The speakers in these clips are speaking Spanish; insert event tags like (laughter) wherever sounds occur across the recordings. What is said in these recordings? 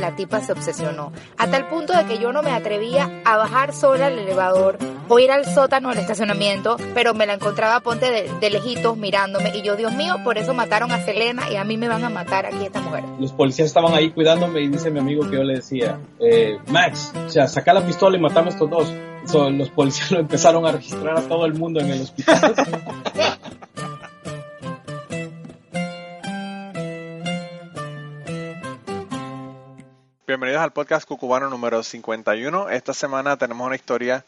La tipa se obsesionó. Hasta el punto de que yo no me atrevía a bajar sola al elevador o ir al sótano del estacionamiento, pero me la encontraba ponte de, de lejitos mirándome y yo, Dios mío, por eso mataron a Selena y a mí me van a matar aquí esta mujer. Los policías estaban ahí cuidándome y dice mi amigo que yo le decía, eh, Max, o sea, saca la pistola y matamos a estos dos. So, los policías (laughs) lo empezaron a registrar a todo el mundo en el hospital. (laughs) Bienvenidos al podcast Cucubano número 51. Esta semana tenemos una historia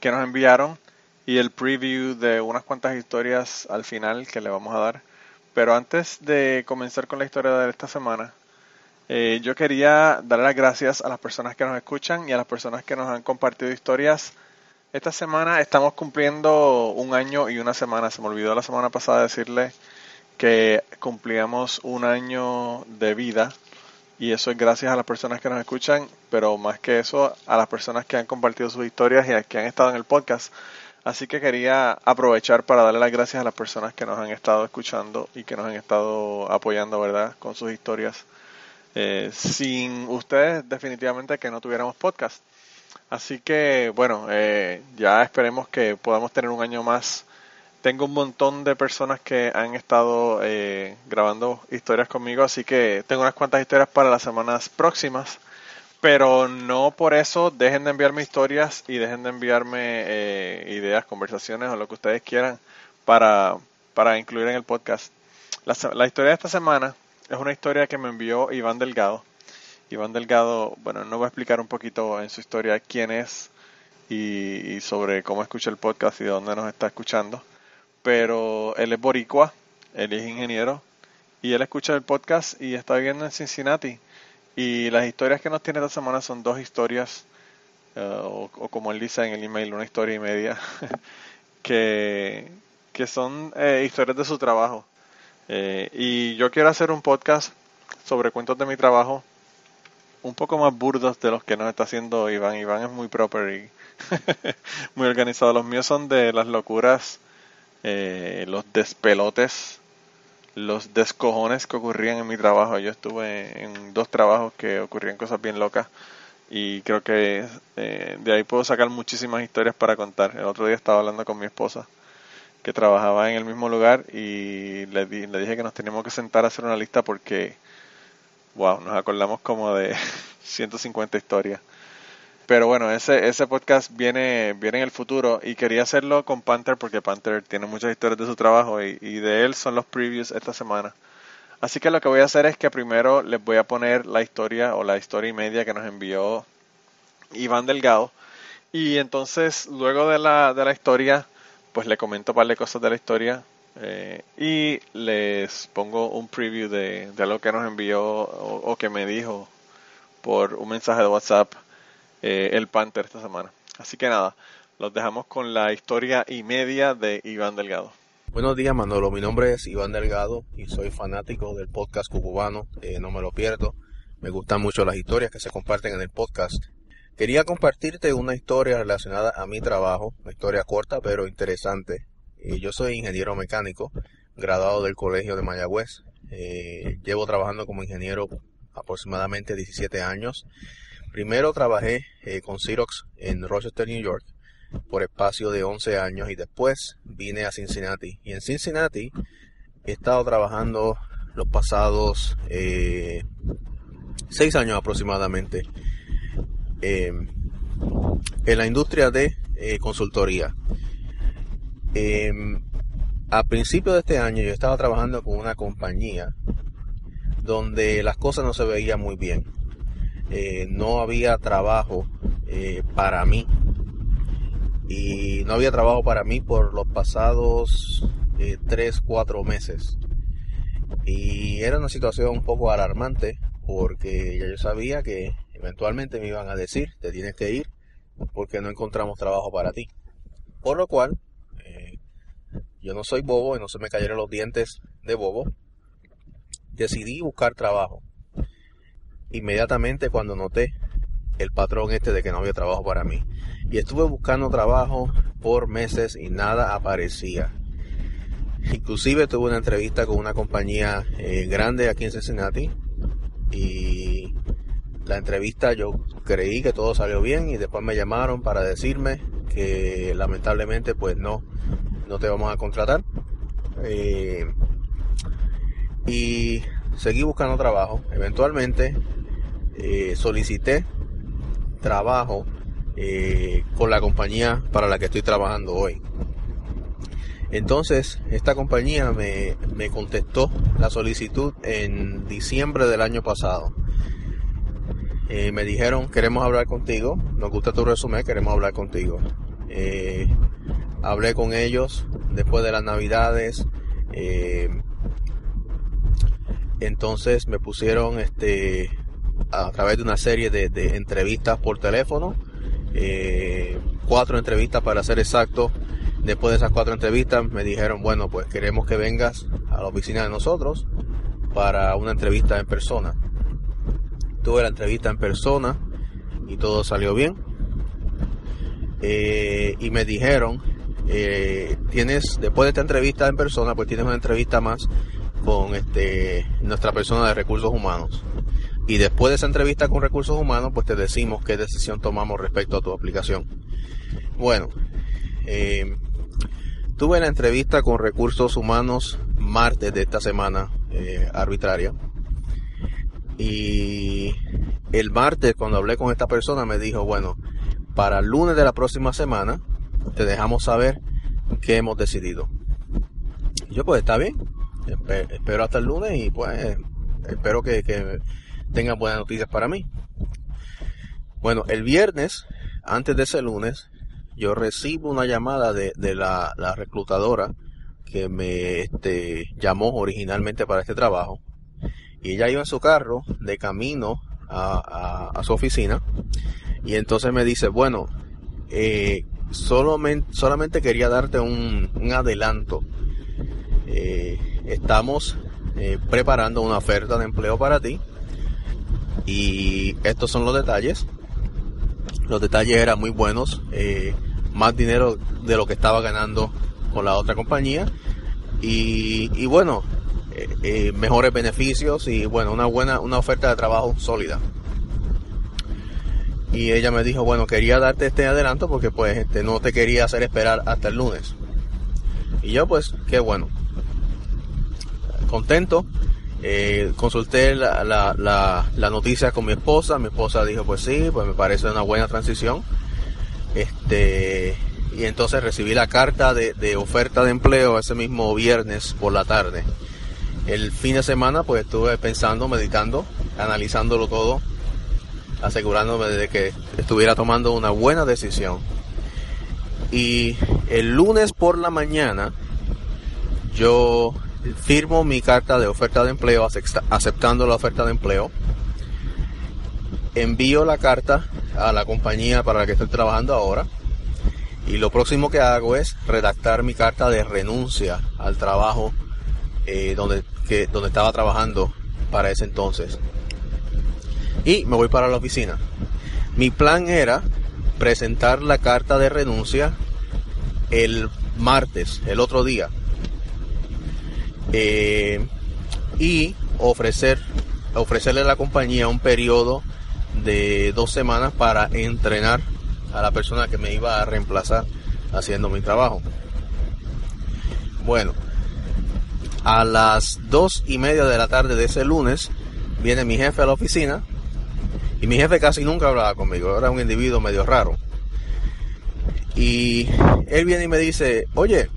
que nos enviaron y el preview de unas cuantas historias al final que le vamos a dar. Pero antes de comenzar con la historia de esta semana, eh, yo quería dar las gracias a las personas que nos escuchan y a las personas que nos han compartido historias. Esta semana estamos cumpliendo un año y una semana. Se me olvidó la semana pasada decirle que cumplíamos un año de vida y eso es gracias a las personas que nos escuchan, pero más que eso, a las personas que han compartido sus historias y a que han estado en el podcast. Así que quería aprovechar para darle las gracias a las personas que nos han estado escuchando y que nos han estado apoyando, ¿verdad?, con sus historias. Eh, sin ustedes, definitivamente que no tuviéramos podcast. Así que, bueno, eh, ya esperemos que podamos tener un año más tengo un montón de personas que han estado eh, grabando historias conmigo, así que tengo unas cuantas historias para las semanas próximas. Pero no por eso dejen de enviarme historias y dejen de enviarme eh, ideas, conversaciones o lo que ustedes quieran para, para incluir en el podcast. La, la, historia de esta semana es una historia que me envió Iván Delgado. Iván Delgado, bueno, nos va a explicar un poquito en su historia quién es y, y sobre cómo escucha el podcast y de dónde nos está escuchando pero él es boricua, él es ingeniero y él escucha el podcast y está viviendo en Cincinnati. Y las historias que nos tiene esta semana son dos historias, uh, o, como él dice en el email, una historia y media, (laughs) que, que son eh, historias de su trabajo. Eh, y yo quiero hacer un podcast sobre cuentos de mi trabajo, un poco más burdos de los que nos está haciendo Iván. Iván es muy proper y (laughs) muy organizado. Los míos son de las locuras eh, los despelotes, los descojones que ocurrían en mi trabajo. Yo estuve en dos trabajos que ocurrían cosas bien locas y creo que eh, de ahí puedo sacar muchísimas historias para contar. El otro día estaba hablando con mi esposa que trabajaba en el mismo lugar y le, le dije que nos teníamos que sentar a hacer una lista porque, wow, nos acordamos como de (laughs) 150 historias. Pero bueno, ese, ese podcast viene, viene en el futuro y quería hacerlo con Panther porque Panther tiene muchas historias de su trabajo y, y, de él son los previews esta semana. Así que lo que voy a hacer es que primero les voy a poner la historia o la historia y media que nos envió Iván Delgado. Y entonces luego de la, de la historia, pues le comento un par de cosas de la historia eh, y les pongo un preview de, de lo que nos envió o, o que me dijo por un mensaje de WhatsApp eh, el Panther esta semana. Así que nada, los dejamos con la historia y media de Iván Delgado. Buenos días Manolo, mi nombre es Iván Delgado y soy fanático del podcast cubano, eh, no me lo pierdo, me gustan mucho las historias que se comparten en el podcast. Quería compartirte una historia relacionada a mi trabajo, una historia corta pero interesante. Eh, yo soy ingeniero mecánico, graduado del Colegio de Mayagüez. Eh, llevo trabajando como ingeniero aproximadamente 17 años Primero trabajé eh, con Xerox en Rochester, New York, por espacio de 11 años y después vine a Cincinnati. Y en Cincinnati he estado trabajando los pasados eh, 6 años aproximadamente eh, en la industria de eh, consultoría. Em, a principio de este año yo estaba trabajando con una compañía donde las cosas no se veían muy bien eh, no había trabajo eh, para mí. Y no había trabajo para mí por los pasados eh, 3, 4 meses. Y era una situación un poco alarmante porque ya yo sabía que eventualmente me iban a decir, te tienes que ir porque no encontramos trabajo para ti. Por lo cual, eh, yo no soy bobo y no se me cayeron los dientes de bobo. Decidí buscar trabajo inmediatamente cuando noté el patrón este de que no había trabajo para mí. Y estuve buscando trabajo por meses y nada aparecía. Inclusive tuve una entrevista con una compañía eh, grande aquí en Cincinnati y la entrevista yo creí que todo salió bien y después me llamaron para decirme que lamentablemente pues no, no te vamos a contratar. Eh, y seguí buscando trabajo. Eventualmente eh, solicité trabajo eh, con la compañía para la que estoy trabajando hoy. Entonces, esta compañía me, me contestó la solicitud en diciembre del año pasado. Eh, me dijeron, queremos hablar contigo, nos gusta tu resumen, queremos hablar contigo. Hablé con ellos después de las navidades. Entonces me pusieron este a través de una serie de, entrevistas por teléfono. cuatro entrevistas para ser exacto Después de esas cuatro entrevistas me dijeron, bueno, pues queremos que vengas a la oficina de nosotros para una entrevista en persona. Tuve la entrevista en persona y todo salió bien. Eh, y me dijeron, eh, tienes, después de esta entrevista en persona, pues tienes una entrevista más con este, nuestra persona de recursos humanos. Y después de esa entrevista con recursos humanos, pues te decimos qué decisión tomamos respecto a tu aplicación. Bueno, eh, Tuve la entrevista con recursos humanos martes de esta semana eh, arbitraria. Y el martes cuando hablé con esta persona me dijo, bueno, para el lunes de la próxima semana te dejamos saber qué hemos decidido. yo pues está bien, espero hasta el lunes y pues espero que, que tengan buenas noticias para mí. Bueno, el viernes, antes de ese lunes, yo recibo una llamada de, la, reclutadora que me este, llamó originalmente para este trabajo y ella iba en su carro de camino a, su oficina y entonces me dice, bueno, eh, solamente, solamente quería darte un, adelanto. Eh, estamos eh, preparando una oferta de empleo para ti y estos son los detalles. Los detalles eran muy buenos. Eh, más dinero de lo que estaba ganando con la otra compañía y, bueno eh, eh, mejores beneficios y bueno una buena una oferta de trabajo sólida y ella me dijo bueno quería darte este adelanto porque pues este no te quería hacer esperar hasta el lunes y yo pues qué bueno contento eh, consulté la, la, la, la noticia con mi esposa mi esposa dijo pues sí pues me parece una buena transición este, y entonces recibí la carta de, oferta de empleo ese mismo viernes por la tarde. El fin de semana pues estuve pensando, meditando, analizándolo todo, asegurándome de que estuviera tomando una buena decisión. Y el lunes por la mañana yo firmo mi carta de oferta de empleo aceptando la oferta de empleo. Envío la carta a la compañía para la que estoy trabajando ahora. Y lo próximo que hago es redactar mi carta de renuncia al trabajo eh, donde, que, donde estaba trabajando para ese entonces. Y me voy para la oficina. Mi plan era presentar la carta de renuncia el martes, el otro día. Eh, y ofrecer, ofrecerle a la compañía un periodo de dos semanas para entrenar a la persona que me iba a reemplazar haciendo mi trabajo. Bueno, a las dos y media de la tarde de ese lunes viene mi jefe a la oficina y mi jefe casi nunca hablaba conmigo, era un individuo medio raro. Y él viene y me dice, oye,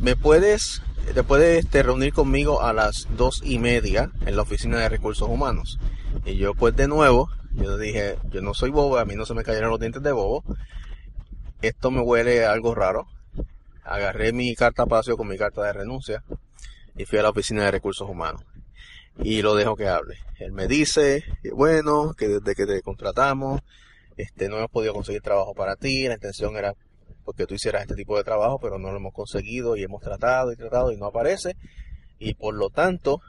¿me puedes, te puedes este, reunir conmigo a las dos y media en la oficina de recursos humanos? Y yo pues de nuevo, yo dije, yo no soy bobo, a mí no se me cayeron los dientes de bobo. Esto me huele algo raro. Agarré mi carta paseo con mi carta de renuncia y fui a la oficina de recursos humanos. Y lo dejo que hable. Él me dice, bueno, que desde que te contratamos, este, no hemos podido conseguir trabajo para ti, la intención era porque tú hicieras este tipo de trabajo, pero no lo hemos conseguido y hemos tratado y tratado y no aparece. Y por lo tanto,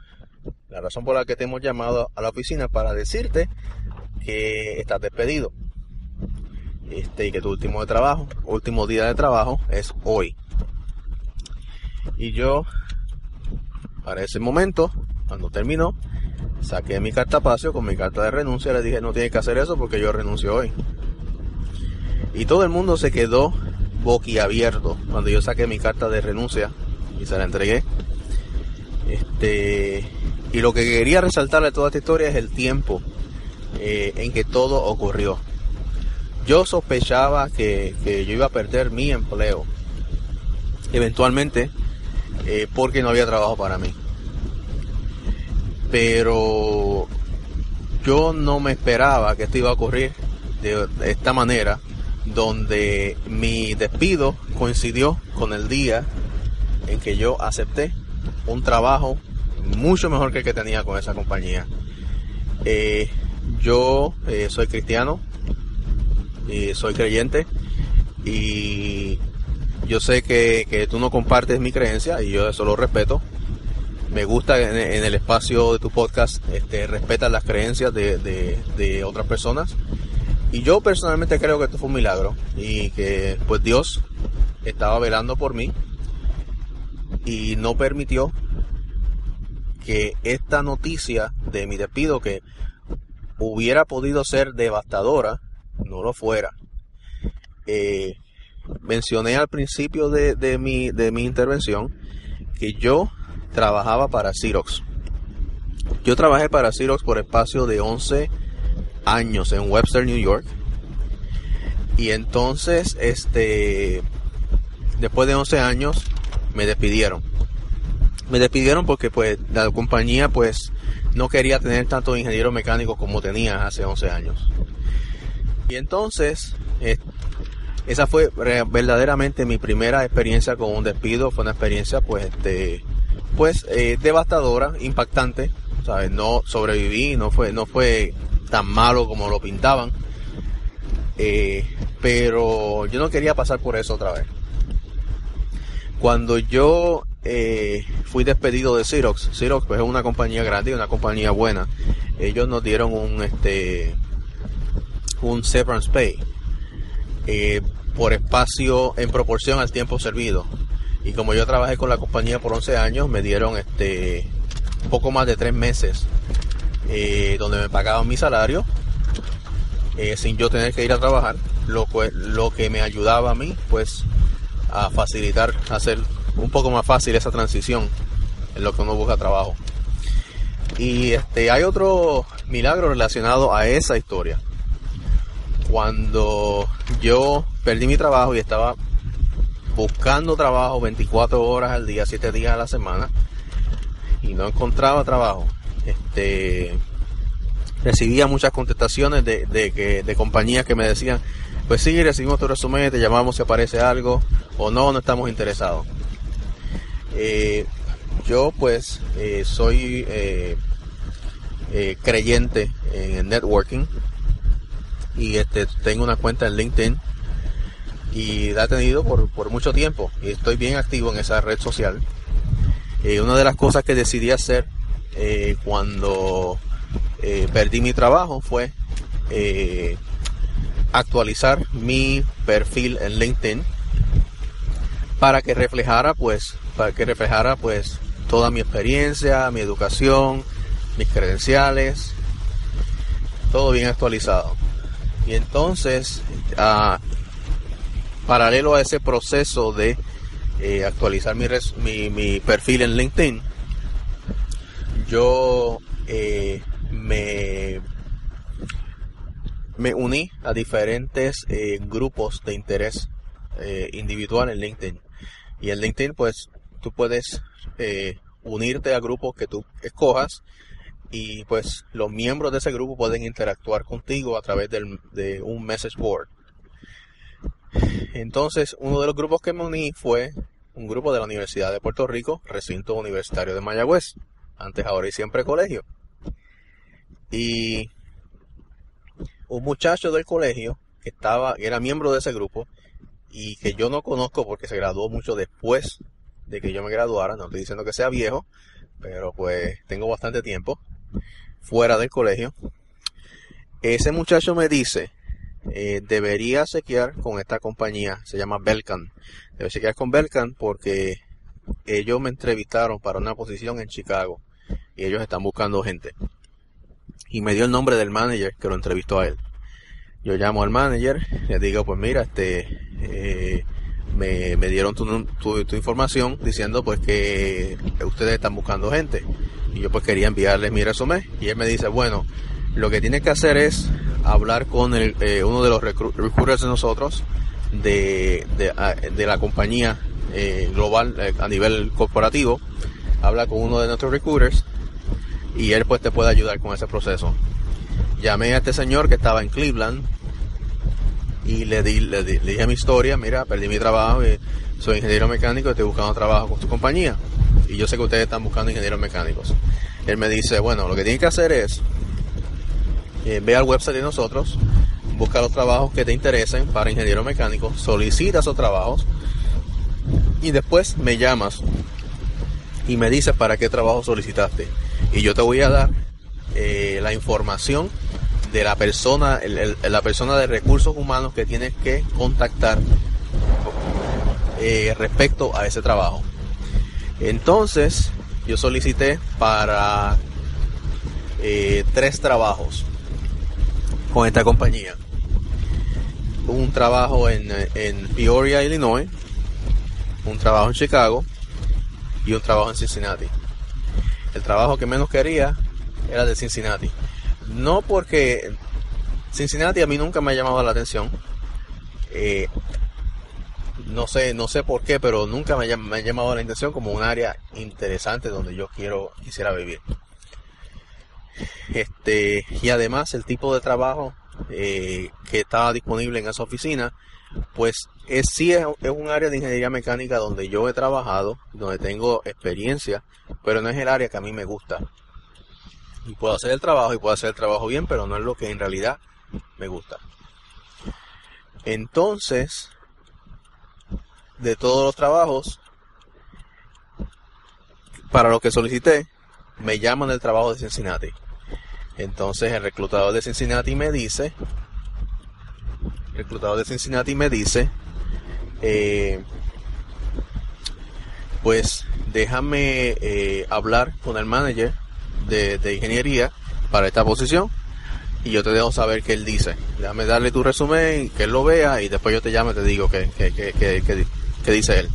la razón por la que te hemos llamado a la oficina para decirte que estás despedido. Este, y que tu último de trabajo, último día de trabajo es hoy. Y yo, para ese momento, cuando terminó, saqué mi carta cartapacio con mi carta de renuncia, le dije no tienes que hacer eso porque yo renuncio hoy. Y todo el mundo se quedó boquiabierto cuando yo saqué mi carta de renuncia y se la entregué. Este, y lo que quería resaltar de toda esta historia es el tiempo eh, en que todo ocurrió. Yo sospechaba que, yo iba a perder mi empleo eventualmente eh, porque no había trabajo para mí. Pero yo no me esperaba que esto iba a ocurrir de esta manera donde mi despido coincidió con el día en que yo acepté un trabajo mucho mejor que el que tenía con esa compañía. Eh, yo eh, soy cristiano y soy creyente y yo sé que, tú no compartes mi creencia y yo eso lo respeto. Me gusta en, el espacio de tu podcast este, respetar las creencias de, de otras personas y yo personalmente creo que esto fue un milagro y que pues Dios estaba velando por mí y no permitió que esta noticia de mi despido que hubiera podido ser devastadora no lo fuera. Eh, mencioné al principio de, de, mi, de mi intervención que yo trabajaba para Xerox. Yo trabajé para Xerox por espacio de 11 años en Webster, New York. Y entonces, este, después de 11 años, me despidieron. Me despidieron porque pues la compañía pues no quería tener tantos ingenieros mecánicos como tenía hace 11 años. Y entonces, esa fue verdaderamente mi primera experiencia con un despido. Fue una experiencia pues, este, pues eh, devastadora, impactante. ¿sabes? No sobreviví, no fue, no fue tan malo como lo pintaban. Eh, pero yo no quería pasar por eso otra vez. Cuando yo eh, fui despedido de Xerox, Xerox pues es una compañía grande y una compañía buena. Ellos nos dieron un este un severance pay eh, por espacio en proporción al tiempo servido. Y como yo trabajé con la compañía por 11 años, me dieron este poco más de tres meses eh, donde me pagaban mi salario eh, sin yo tener que ir a trabajar, lo, lo que me ayudaba a mí pues a facilitar, hacer un poco más fácil esa transición en lo que uno busca trabajo. Y este hay otro milagro relacionado a esa historia. Cuando yo perdí mi trabajo y estaba buscando trabajo 24 horas al día, 7 días a la semana y no encontraba trabajo, este, recibía muchas contestaciones de, que, de compañías que me decían, pues sí, recibimos tu resumen, te llamamos si aparece algo, o no, no estamos interesados. Eh, yo pues eh, soy eh, creyente en networking y este tengo una cuenta en LinkedIn y la he tenido por, por mucho tiempo y estoy bien activo en esa red social. una de las cosas que decidí hacer eh, cuando eh, perdí mi trabajo fue eh, actualizar mi perfil en LinkedIn para que reflejara pues para que reflejara pues toda mi experiencia, mi educación, mis credenciales, todo bien actualizado. Y entonces, paralelo a ese proceso de actualizar mi perfil en LinkedIn, yo eh, me, me uní a diferentes eh, grupos de interés eh, individual en LinkedIn. Y en LinkedIn, pues, tú puedes unirte a grupos que tú escojas y pues los miembros de ese grupo pueden interactuar contigo a través de un message board. Entonces, uno de los grupos que me uní fue un grupo de la Universidad de Puerto Rico, recinto universitario de Mayagüez antes, ahora y siempre colegio. Y un muchacho del colegio que estaba, era miembro de ese grupo y que yo no conozco porque se graduó mucho después de que yo me graduara, no estoy diciendo que sea viejo, pero pues tengo bastante tiempo fuera del colegio. Ese muchacho me dice, eh, debería sequear con esta compañía, se llama Belcan. Debe sequear con Belcan porque ellos me entrevistaron para una posición en Chicago y ellos están buscando gente. y me dio el nombre del manager que lo entrevistó a él. Yo llamo al manager, le digo, pues mira, este, eh, me, me, dieron tu, tu, información diciendo pues que ustedes están buscando gente. Y yo pues quería enviarles mi resumen. Y él me dice, bueno, lo que tiene que hacer es hablar con el, eh, uno de los recruiters de nosotros de, de, de la compañía eh, global a nivel corporativo. Habla con uno de nuestros recruiters y él pues te puede ayudar con ese proceso. Llamé a este señor que estaba en Cleveland y le, di, le, di, le dije mi historia, mira, perdí mi trabajo, y soy ingeniero mecánico y estoy buscando trabajo con tu compañía. Y yo sé que ustedes están buscando ingenieros mecánicos. Él me dice, bueno, lo que tiene que hacer es, eh, ve al website de nosotros, busca los trabajos que te interesen para ingeniero mecánico, solicita esos trabajos y después me llamas y me dices para qué trabajo solicitaste. Y yo te voy a dar eh, la información de la persona, el, la persona de recursos humanos que tienes que contactar eh, respecto a ese trabajo. Entonces, yo solicité para eh, tres trabajos con esta compañía. Un trabajo en, en Peoria, Illinois, un trabajo en Chicago y un trabajo en Cincinnati. El trabajo que menos quería era de Cincinnati. No porque Cincinnati a mí nunca me ha llamado la atención. Eh, no sé, no sé por qué, pero nunca me, ha llamado la atención como un área interesante donde yo quiero, quisiera vivir. Este, y además el tipo de trabajo eh, que estaba disponible en esa oficina, pues es, sí es, un área de ingeniería mecánica donde yo he trabajado, donde tengo experiencia, pero no es el área que a mí me gusta. Y puedo hacer el trabajo y puedo hacer el trabajo bien, pero no es lo que en realidad me gusta. Entonces, de todos los trabajos, para lo que solicité, me llaman del trabajo de Cincinnati. Entonces el reclutador de Cincinnati me dice, reclutador de Cincinnati me dice, eh, pues déjame eh, hablar con el manager de, ingeniería para esta posición y yo te dejo saber qué él dice. Déjame darle tu resumen, que él lo vea y después yo te llamo y te digo qué, qué, qué, qué, qué dice él.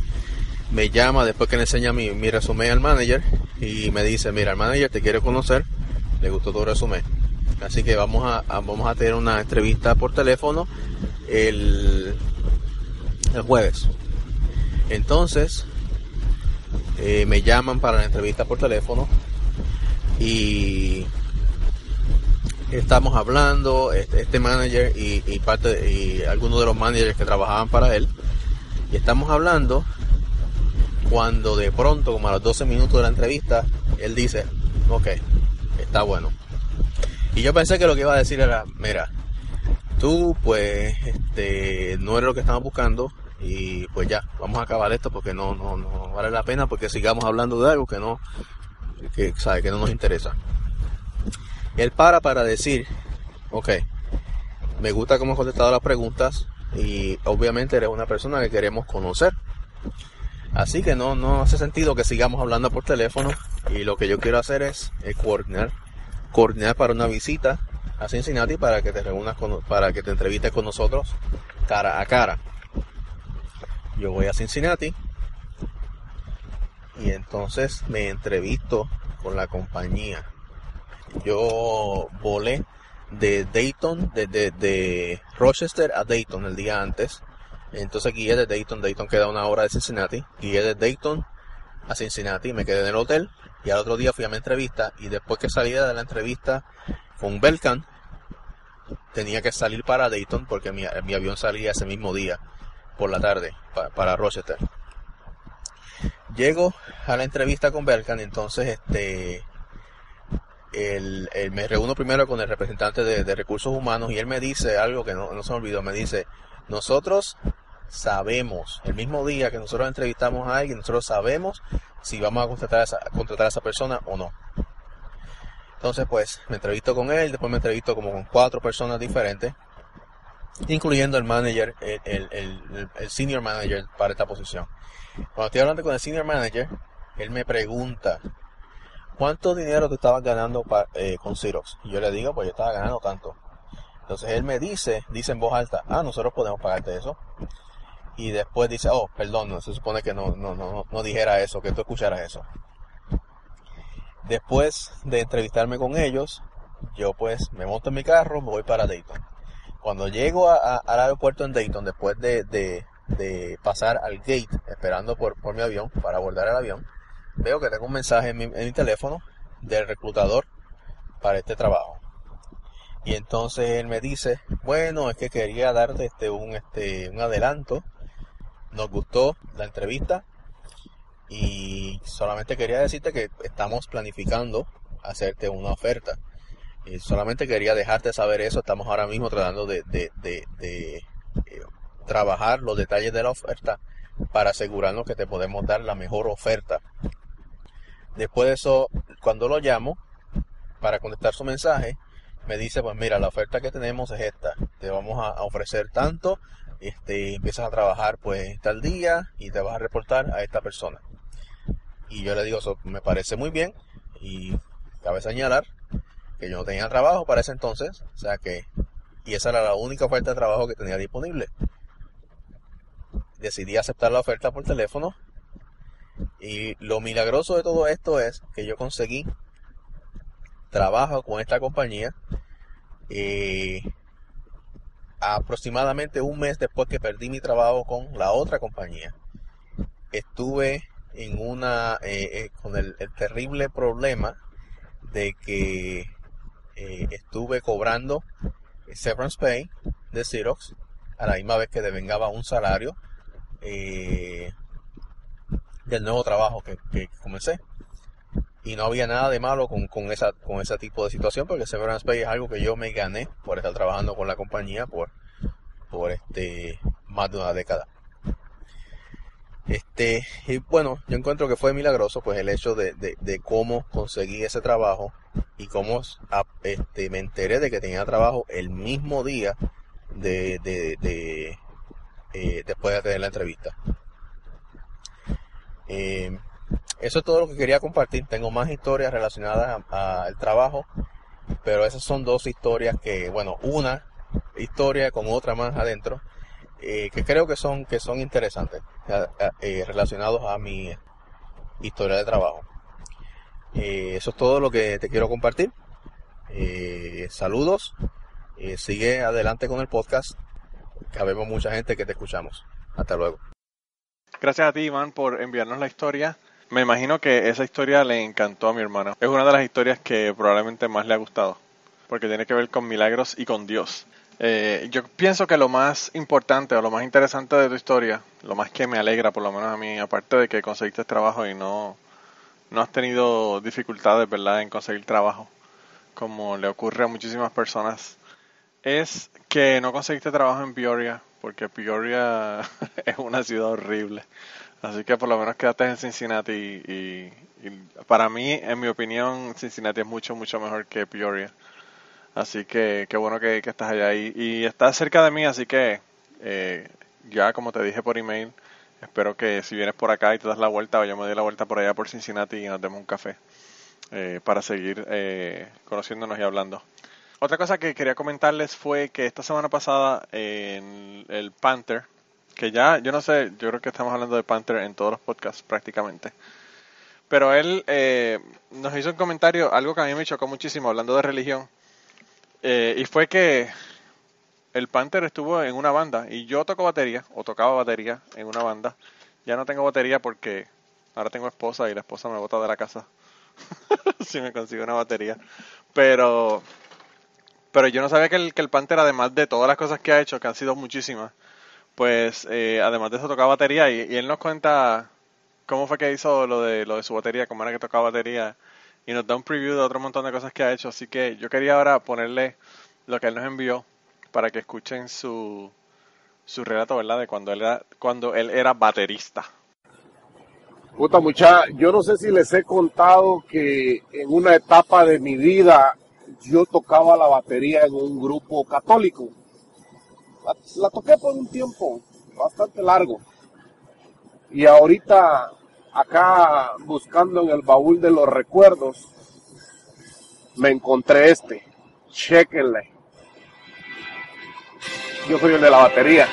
Me llama después que le enseña mi, mi resumen al manager y me dice, mira, el manager te quiere conocer le gustó tu resumen. Así que vamos a, vamos a tener una entrevista por teléfono el, el jueves. Entonces, eh, me llaman para la entrevista por teléfono y estamos hablando, este, este manager y, y, parte y algunos de los managers que trabajaban para él, y estamos hablando cuando de pronto, como a los 12 minutos de la entrevista, él dice, ok, está bueno. Y yo pensé que lo que iba a decir era, mira, tú pues este no eres lo que estamos buscando y pues ya, vamos a acabar esto porque no, no, no vale la pena porque sigamos hablando de algo que no, que, sabe, que no nos interesa. Él para para decir, ok, me gusta cómo has contestado las preguntas y obviamente eres una persona que queremos conocer. Así que no, no hace sentido que sigamos hablando por teléfono y lo que yo quiero hacer es, es coordinar, coordinar para una visita a Cincinnati para que te reúnas con, para que te entrevistes con nosotros cara a cara. Yo voy a Cincinnati y entonces me entrevisto con la compañía. Yo volé de Dayton, de, de, de Rochester a Dayton el día antes entonces guié de Dayton, Dayton queda una hora de Cincinnati, guié de Dayton a Cincinnati, me quedé en el hotel y al otro día fui a mi entrevista y después que salía de la entrevista con Belkan, tenía que salir para Dayton porque mi, mi avión salía ese mismo día por la tarde para, Rochester. Llego a la entrevista con Belkan, entonces este el, me reúno primero con el representante de, de, recursos humanos y él me dice algo que no, no se me olvidó, me dice, nosotros sabemos, el mismo día que nosotros entrevistamos a alguien, nosotros sabemos si vamos a contratar a esa, contratar a esa persona o no. Entonces, pues, me entrevisto con él, después me entrevisto como con cuatro personas diferentes, incluyendo el manager, el, el, senior manager para esta posición. Cuando estoy hablando con el senior manager, él me pregunta, ¿cuánto dinero te estabas ganando eh, con Xerox? Y yo le digo, pues yo estaba ganando tanto. Entonces él me dice, dice en voz alta, ah, nosotros podemos pagarte eso. Y después dice, oh, perdón, no, se supone que no, no, no, no dijera eso, que tú escucharas eso. Después de entrevistarme con ellos, yo pues me monto en mi carro, voy para Dayton. Cuando llego al aeropuerto en Dayton, después de, de, pasar al gate esperando por, por, mi avión, para abordar el avión, veo que tengo un mensaje en mi, en mi teléfono del reclutador para este trabajo. Y entonces él me dice, bueno, es que quería darte este un este un adelanto. Nos gustó la entrevista y solamente quería decirte que estamos planificando hacerte una oferta. Y solamente quería dejarte saber eso. Estamos ahora mismo tratando de, de, de, eh, trabajar los detalles de la oferta para asegurarnos que te podemos dar la mejor oferta. Después de eso, cuando lo llamo para contestar su mensaje, me dice, pues mira, la oferta que tenemos es esta. Te vamos a, ofrecer tanto, este, empiezas a trabajar pues tal día y te vas a reportar a esta persona. Y yo le digo, eso me parece muy bien y cabe señalar que yo no tenía trabajo para ese entonces, o sea que, y esa era la única oferta de trabajo que tenía disponible. Decidí aceptar la oferta por teléfono y lo milagroso de todo esto es que yo conseguí trabajo con esta compañía eh, aproximadamente un mes después que perdí mi trabajo con la otra compañía. Estuve en una eh, eh, con el, terrible problema de que estuve cobrando severance pay de Xerox a la misma vez que devengaba un salario del nuevo trabajo que comencé y no había nada de malo con, con, esa, con ese tipo de situación porque Severance Pay es algo que yo me gané por estar trabajando con la compañía por, por este más de una década. Este, y bueno, yo encuentro que fue milagroso pues el hecho de, de, cómo conseguí ese trabajo y cómo este, me enteré de que tenía trabajo el mismo día de, de, eh, después de tener la entrevista. Eh, eso es todo lo que quería compartir. Tengo más historias relacionadas al trabajo, pero esas son dos historias que, bueno, una historia con otra más adentro, eh, que creo que son, que son interesantes, eh, relacionados a mi historia de trabajo. Eh, eso es todo lo que te quiero compartir. saludos. sigue adelante con el podcast. Que vemos mucha gente que te escuchamos. Hasta luego. Gracias a ti, Iván, por enviarnos la historia. Me imagino que esa historia le encantó a mi hermano. Es una de las historias que probablemente más le ha gustado, porque tiene que ver con milagros y con Dios. Eh, yo pienso que lo más importante o lo más interesante de tu historia, lo más que me alegra por lo menos a mí, aparte de que conseguiste trabajo y no, no has tenido dificultades, ¿verdad?, en conseguir trabajo, como le ocurre a muchísimas personas, es que no conseguiste trabajo en Peoria, porque Peoria (laughs) es una ciudad horrible. Así que por lo menos quedaste en Cincinnati y, para mí, en mi opinión, Cincinnati es mucho, mucho mejor que Peoria. Así que qué bueno que, estás allá y, y estás cerca de mí, así que eh, ya como te dije por email, espero que si vienes por acá y te das la vuelta o yo me doy la vuelta por allá por Cincinnati y nos demos un café eh, para seguir eh, conociéndonos y hablando. Otra cosa que quería comentarles fue que esta semana pasada en el Panther, que ya, yo no sé, yo creo que estamos hablando de Panther en todos los podcasts prácticamente. Pero él eh, nos hizo un comentario, algo que a mí me chocó muchísimo, hablando de religión. Eh, y fue que el Panther estuvo en una banda y yo toco batería, o tocaba batería en una banda. Ya no tengo batería porque ahora tengo esposa y la esposa me bota de la casa (laughs) si me consigo una batería. Pero, pero yo no sabía que el, que el Panther, además de todas las cosas que ha hecho, que han sido muchísimas, pues eh, además de eso tocaba batería y, él nos cuenta cómo fue que hizo lo de lo de su batería, cómo era que tocaba batería y nos da un preview de otro montón de cosas que ha hecho. Así que yo quería ahora ponerle lo que él nos envió para que escuchen su, su relato, ¿verdad? De cuando él era, cuando él era baterista. Puta muchacha, yo no sé si les he contado que en una etapa de mi vida yo tocaba la batería en un grupo católico la, toqué por un tiempo bastante largo. Y ahorita acá buscando en el baúl de los recuerdos, me encontré este. Chequenle. Yo soy el de la batería.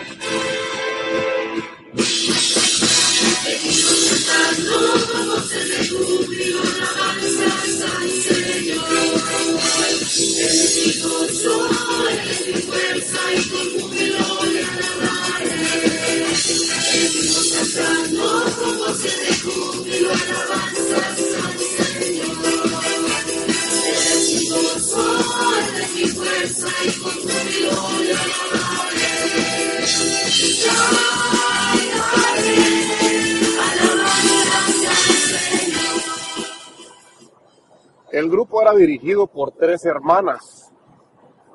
Dirigido por tres hermanas,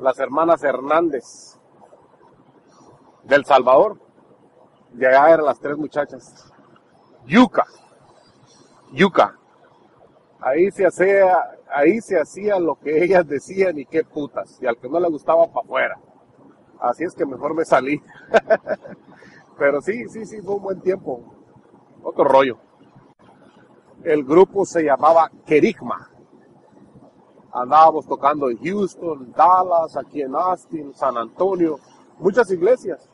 las hermanas Hernández del Salvador. De allá eran las tres muchachas. Yuca, Yuca. Ahí se hacía, ahí se hacía lo que ellas decían y qué putas. Y al que no le gustaba para afuera. Así es que mejor me salí. (laughs) Pero sí, sí, sí, fue un buen tiempo. Otro rollo. El grupo se llamaba Kerigma andábamos tocando en Houston, Dallas, aquí en Austin, San Antonio, muchas iglesias.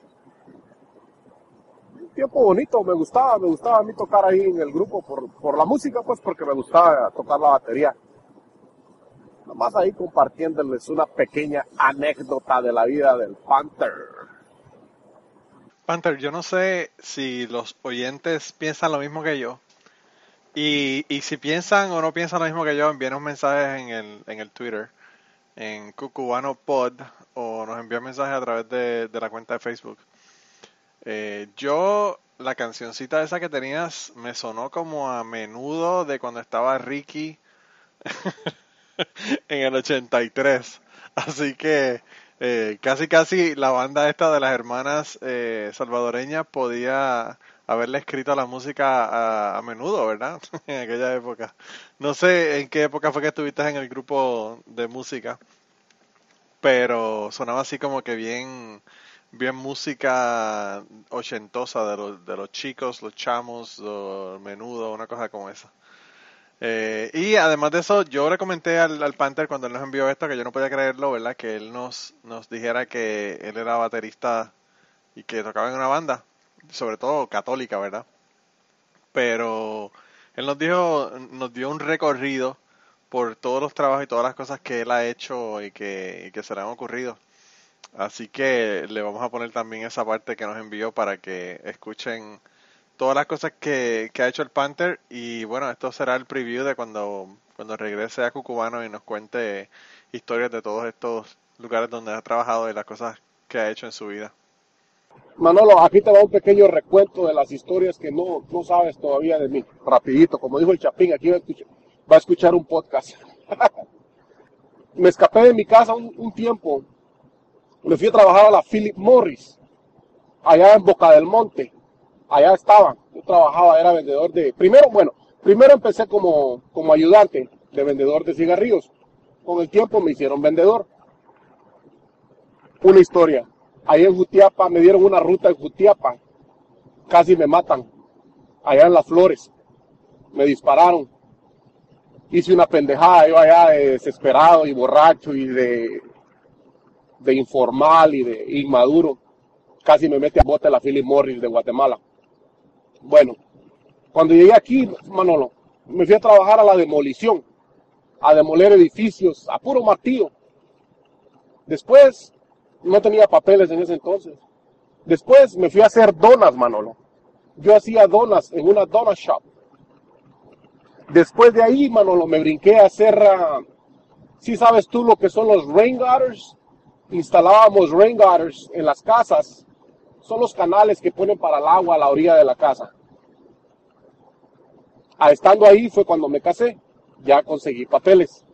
Un tiempo bonito, me gustaba, me gustaba a mí tocar ahí en el grupo por, por la música, pues porque me gustaba tocar la batería. Nomás ahí compartiéndoles una pequeña anécdota de la vida del Panther. Panther, yo no sé si los oyentes piensan lo mismo que yo, y, y si piensan o no piensan lo mismo que yo, envíen un mensaje en el, en el Twitter, en Cucubano Pod, o nos envían mensajes a través de, la cuenta de Facebook. Eh, yo, la cancioncita esa que tenías me sonó como a menudo de cuando estaba Ricky (laughs) en el 83. Así que eh, casi casi la banda esta de las hermanas eh, salvadoreñas podía haberle escrito la música a, menudo, ¿verdad? (laughs) en aquella época. No sé en qué época fue que estuviste en el grupo de música, pero sonaba así como que bien, bien música ochentosa de los, de los chicos, los chamos, los menudo, una cosa como esa. Eh, y además de eso, yo le comenté al, al, Panther cuando él nos envió esto que yo no podía creerlo, ¿verdad? Que él nos, nos dijera que él era baterista y que tocaba en una banda sobre todo católica, ¿verdad? Pero él nos dijo, nos dio un recorrido por todos los trabajos y todas las cosas que él ha hecho y que, se le han ocurrido. Así que le vamos a poner también esa parte que nos envió para que escuchen todas las cosas que, que ha hecho el Panther y bueno, esto será el preview de cuando, cuando regrese a Cucubano y nos cuente historias de todos estos lugares donde ha trabajado y las cosas que ha hecho en su vida. Manolo, aquí te va un pequeño recuento de las historias que no, no sabes todavía de mí. Rapidito, como dijo el Chapín, aquí va a escuchar, un podcast. (laughs) Me escapé de mi casa un, tiempo. Me fui a trabajar a la Philip Morris, allá en Boca del Monte. Allá estaba. Yo trabajaba, era vendedor de... Primero, bueno, primero empecé como, como ayudante de vendedor de cigarrillos. Con el tiempo me hicieron vendedor. Una historia Ahí en Jutiapa me dieron una ruta en Jutiapa. Casi me matan. Allá en las flores. Me dispararon. Hice una pendejada, yo allá de desesperado y borracho y de, de informal y de inmaduro. Casi me mete a bote la Philip Morris de Guatemala. Bueno, cuando llegué aquí, Manolo, me fui a trabajar a la demolición, a demoler edificios, a puro martillo. Después no tenía papeles en ese entonces. Después me fui a hacer donas, Manolo. Yo hacía donas en una donut shop. Después de ahí, Manolo, me brinqué a hacer, si sabes tú lo que son los rain gutters, instalábamos rain gutters en las casas. Son los canales que ponen para el agua a la orilla de la casa. A estando ahí fue cuando me casé. Ya conseguí papeles.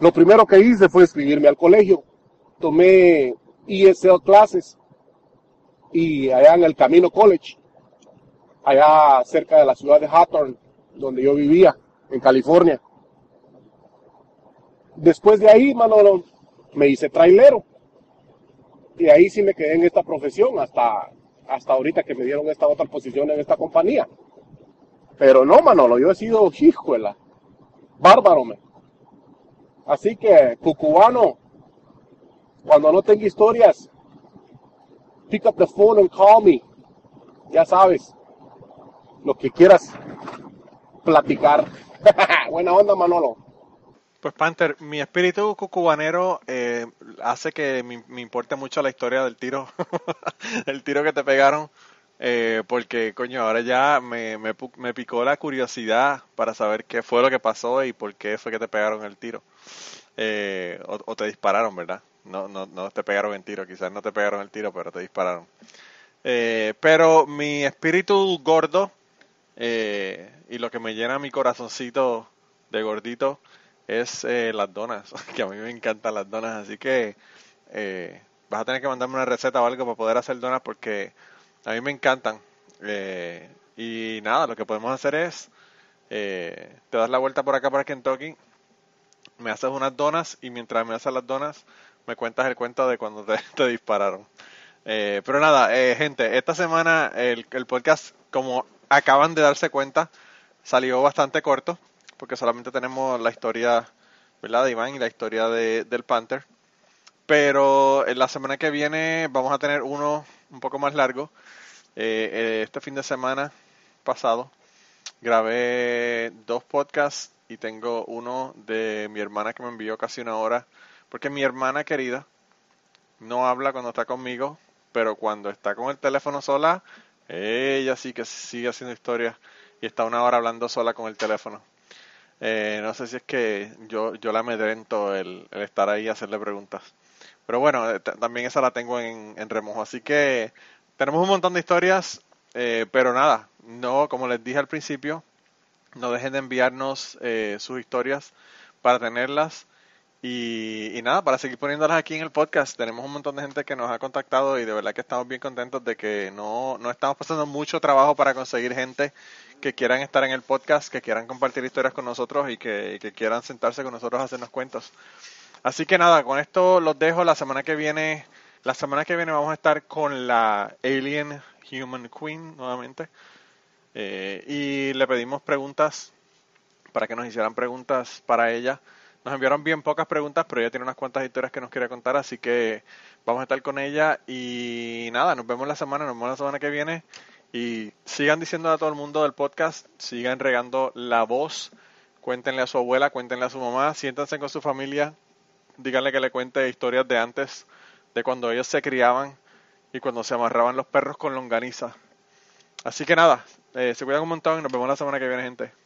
Lo primero que hice fue escribirme al colegio tomé ESL clases y allá en el Camino College, allá cerca de la ciudad de Hawthorne, donde yo vivía, en California. Después de ahí, Manolo, me hice trailero. Y ahí sí me quedé en esta profesión hasta, hasta ahorita que me dieron esta otra posición en esta compañía. Pero no, Manolo, yo he sido hijuela, bárbaro, me. Así que, cucubano, cuando no tenga historias, pick up the phone and call me. Ya sabes, lo que quieras platicar. (laughs) Buena onda, Manolo. Pues Panther, mi espíritu cucubanero eh, hace que me, importe mucho la historia del tiro, (laughs) el tiro que te pegaron, eh, porque coño, ahora ya me, me, picó la curiosidad para saber qué fue lo que pasó y por qué fue que te pegaron el tiro. Eh, o, te dispararon, ¿verdad? No, no, no te pegaron el tiro, quizás no te pegaron el tiro, pero te dispararon. Eh, pero mi espíritu gordo eh, y lo que me llena mi corazoncito de gordito es eh, las donas, (laughs) que a mí me encantan las donas, así que eh, vas a tener que mandarme una receta o algo para poder hacer donas porque a mí me encantan. Y nada, lo que podemos hacer es, te das la vuelta por acá para Kentucky, me haces unas donas y mientras me haces las donas me cuentas el cuento de cuando te, (laughs) dispararon. pero nada, gente, esta semana el, el podcast, como acaban de darse cuenta, salió bastante corto porque solamente tenemos la historia ¿verdad? de Iván y la historia de, del Panther. Pero en la semana que viene vamos a tener uno un poco más largo. Eh, eh, este fin de semana pasado grabé dos podcasts y tengo uno de mi hermana que me envió casi una hora. Porque mi hermana querida no habla cuando está conmigo, pero cuando está con el teléfono sola, ella sí que sigue haciendo historias y está una hora hablando sola con el teléfono. Eh, no sé si es que yo, yo la amedrento el, el estar ahí y hacerle preguntas. Pero bueno, eh, también esa la tengo en, en, remojo. Así que tenemos un montón de historias, eh, pero nada, no, como les dije al principio, no dejen de enviarnos eh, sus historias para tenerlas. Y, nada, para seguir poniéndolas aquí en el podcast, tenemos un montón de gente que nos ha contactado y de verdad que estamos bien contentos de que no, no estamos pasando mucho trabajo para conseguir gente que quieran estar en el podcast, que quieran compartir historias con nosotros y que, y que quieran sentarse con nosotros a hacernos cuentos. Así que nada, con esto los dejo. La semana que viene, la semana que viene vamos a estar con la Alien Human Queen nuevamente. Eh, y le pedimos preguntas para que nos hicieran preguntas para ella. Nos enviaron bien pocas preguntas, pero ella tiene unas cuantas historias que nos quiere contar, así que vamos a estar con ella. Y nada, nos vemos la semana, nos vemos la semana que viene. Y sigan diciendo a todo el mundo del podcast, sigan regando la voz, cuéntenle a su abuela, cuéntenle a su mamá, siéntanse con su familia, díganle que le cuente historias de antes, de cuando ellos se criaban y cuando se amarraban los perros con longaniza. Así que nada, eh, se cuidan un montón y nos vemos la semana que viene, gente.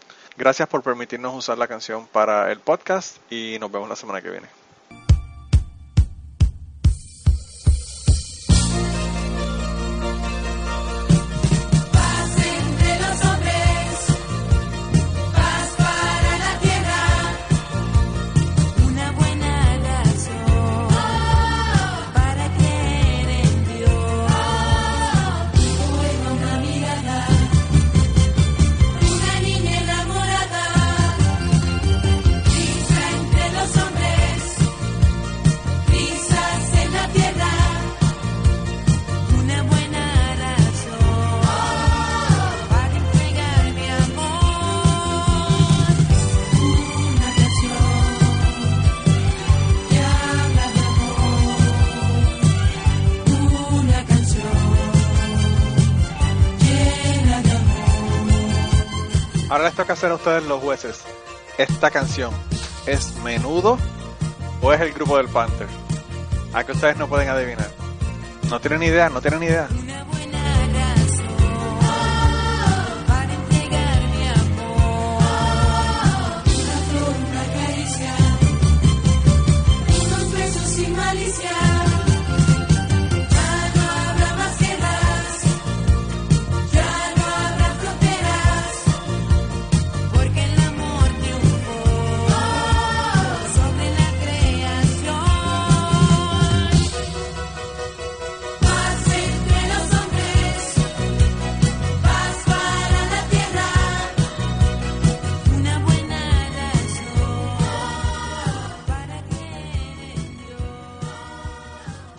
Gracias por permitirnos usar la canción para el podcast y nos vemos la semana que viene. Ahora les toca hacer a ustedes los jueces. ¿Esta canción es menudo o es el grupo del Panther? A ustedes no pueden adivinar. No tienen idea, no tienen idea.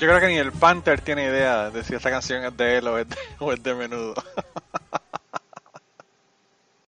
Yo creo que ni el Panther tiene idea de si esta canción es de él o es de, o es de menudo. (laughs)